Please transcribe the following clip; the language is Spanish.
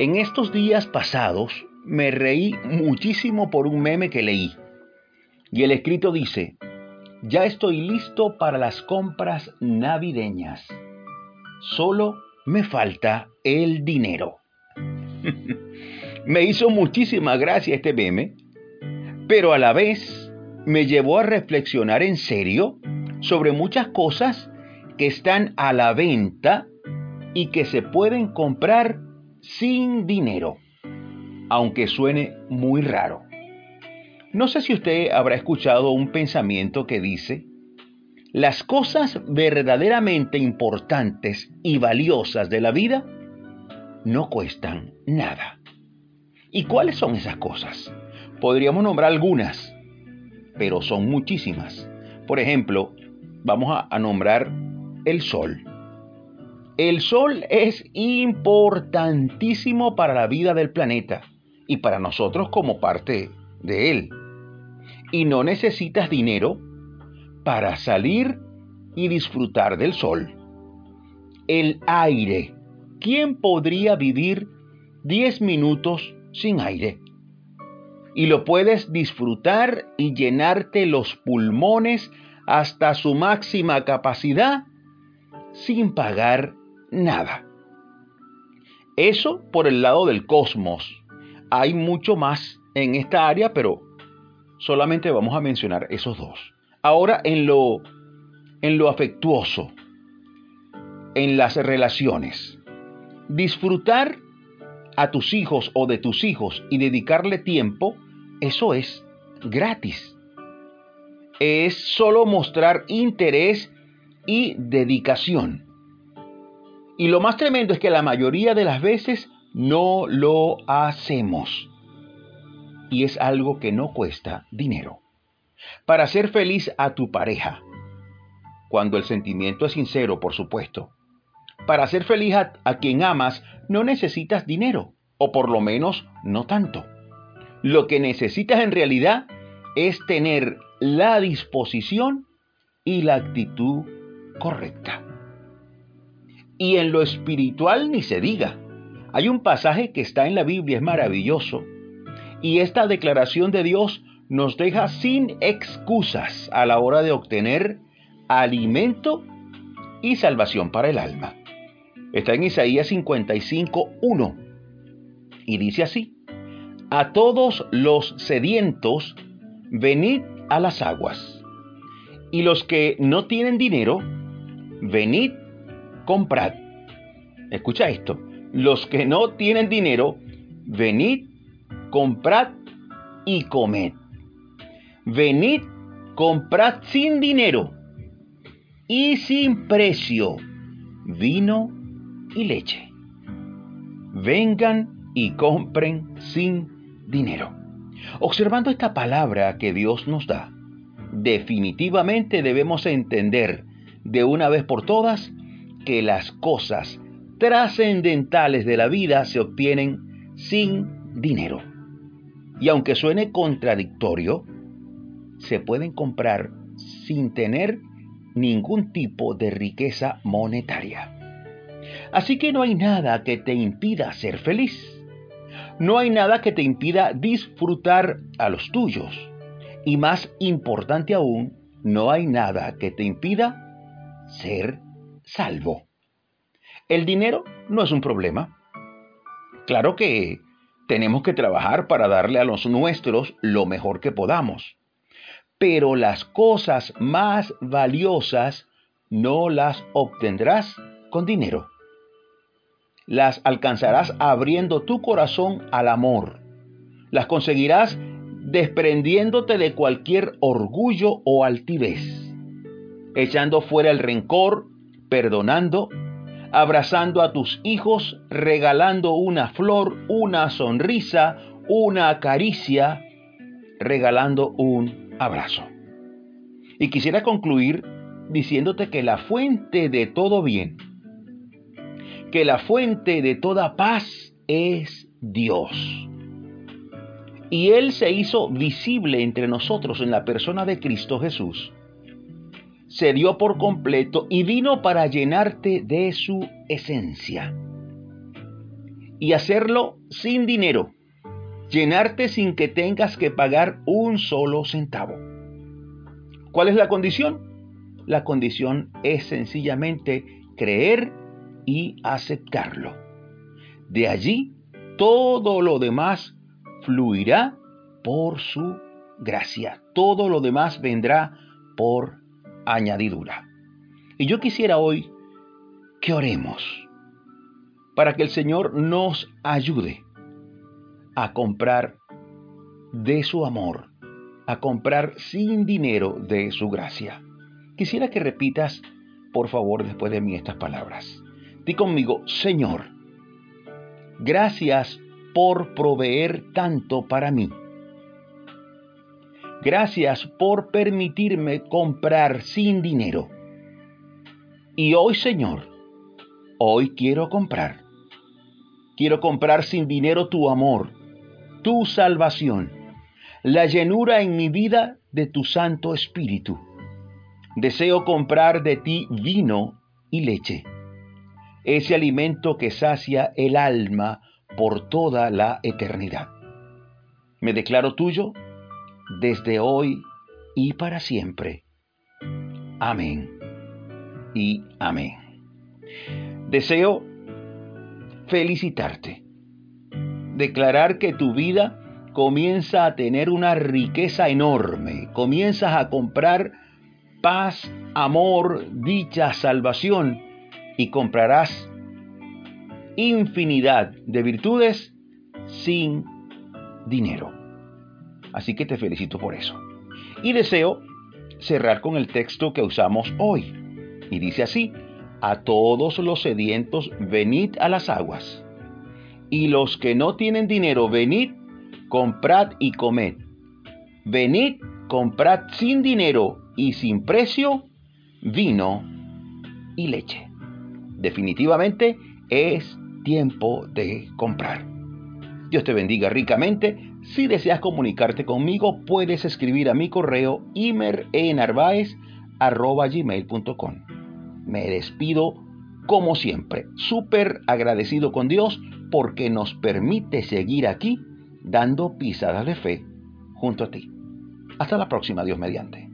En estos días pasados me reí muchísimo por un meme que leí. Y el escrito dice, ya estoy listo para las compras navideñas. Solo me falta el dinero. me hizo muchísima gracia este meme, pero a la vez me llevó a reflexionar en serio sobre muchas cosas que están a la venta y que se pueden comprar sin dinero, aunque suene muy raro. No sé si usted habrá escuchado un pensamiento que dice, las cosas verdaderamente importantes y valiosas de la vida no cuestan nada. ¿Y cuáles son esas cosas? Podríamos nombrar algunas, pero son muchísimas. Por ejemplo, vamos a, nombrar el sol. El sol es importantísimo para la vida del planeta y para nosotros como parte de él. Y no necesitas dinero para salir y disfrutar del sol. El aire. ¿Quién podría vivir 10 minutos sin aire? Y lo puedes disfrutar y llenarte los pulmones hasta su máxima capacidad sin pagar nada. Eso por el lado del cosmos. Hay mucho más en esta área, pero solamente vamos a mencionar esos dos. Ahora en lo en lo afectuoso, en las relaciones. Disfrutar a tus hijos o de tus hijos y dedicarle tiempo, eso es gratis. Es solo mostrar interés y dedicación. Y lo más tremendo es que la mayoría de las veces no lo hacemos. Y es algo que no cuesta dinero. Para ser feliz a tu pareja, cuando el sentimiento es sincero, por supuesto. Para ser feliz a, a quien amas no necesitas dinero, o por lo menos no tanto. Lo que necesitas en realidad es tener la disposición y la actitud correcta. Y en lo espiritual ni se diga. Hay un pasaje que está en la Biblia, es maravilloso. Y esta declaración de Dios nos deja sin excusas a la hora de obtener alimento y salvación para el alma. Está en Isaías 55, 1. Y dice así, a todos los sedientos, venid a las aguas. Y los que no tienen dinero, venid, comprad. Escucha esto. Los que no tienen dinero, venid, comprad y comed. Venid, comprad sin dinero y sin precio vino y leche. Vengan y compren sin dinero. Observando esta palabra que Dios nos da, definitivamente debemos entender de una vez por todas que las cosas trascendentales de la vida se obtienen sin dinero. Y aunque suene contradictorio, se pueden comprar sin tener ningún tipo de riqueza monetaria. Así que no hay nada que te impida ser feliz. No hay nada que te impida disfrutar a los tuyos. Y más importante aún, no hay nada que te impida ser salvo. El dinero no es un problema. Claro que tenemos que trabajar para darle a los nuestros lo mejor que podamos pero las cosas más valiosas no las obtendrás con dinero. Las alcanzarás abriendo tu corazón al amor. Las conseguirás desprendiéndote de cualquier orgullo o altivez, echando fuera el rencor, perdonando, abrazando a tus hijos, regalando una flor, una sonrisa, una caricia, regalando un abrazo. Y quisiera concluir diciéndote que la fuente de todo bien, que la fuente de toda paz es Dios. Y Él se hizo visible entre nosotros en la persona de Cristo Jesús. Se dio por completo y vino para llenarte de su esencia. y hacerlo sin dinero. Llenarte sin que tengas que pagar un solo centavo. ¿Cuál es la condición? La condición es sencillamente creer y aceptarlo. De allí todo lo demás fluirá por su gracia. Todo lo demás vendrá por añadidura. Y yo quisiera hoy que oremos para que el Señor nos ayude a comprar de su amor, a comprar sin dinero de su gracia. Quisiera que repitas, por favor, después de mí estas palabras. Di conmigo, Señor, gracias por proveer tanto para mí. Gracias por permitirme comprar sin dinero. Y hoy, Señor, hoy quiero comprar. Quiero comprar sin dinero tu amor, tu salvación, la llenura en mi vida de tu Santo Espíritu. Deseo comprar de ti vino y leche, ese alimento que sacia el alma por toda la eternidad. Me declaro tuyo desde hoy y para siempre. Amén y amén. Deseo felicitarte, declarar que tu vida comienza a tener una riqueza enorme, comienzas a comprar paz, amor, dicha, salvación y comprarás infinidad de virtudes sin dinero. Así que te felicito por eso. Y deseo cerrar con el texto que usamos hoy. Y dice así, a todos los sedientos, venid a las aguas. Y los que no tienen dinero, venid, comprad y comed. Venid, comprad sin dinero y sin precio vino y leche. Definitivamente es tiempo de comprar. Dios te bendiga ricamente. Si deseas comunicarte conmigo, puedes escribir a mi correo imerenarvaez.com. Me despido como siempre, súper agradecido con Dios porque nos permite seguir aquí dando pisadas de fe junto a ti. Hasta la próxima, Dios mediante.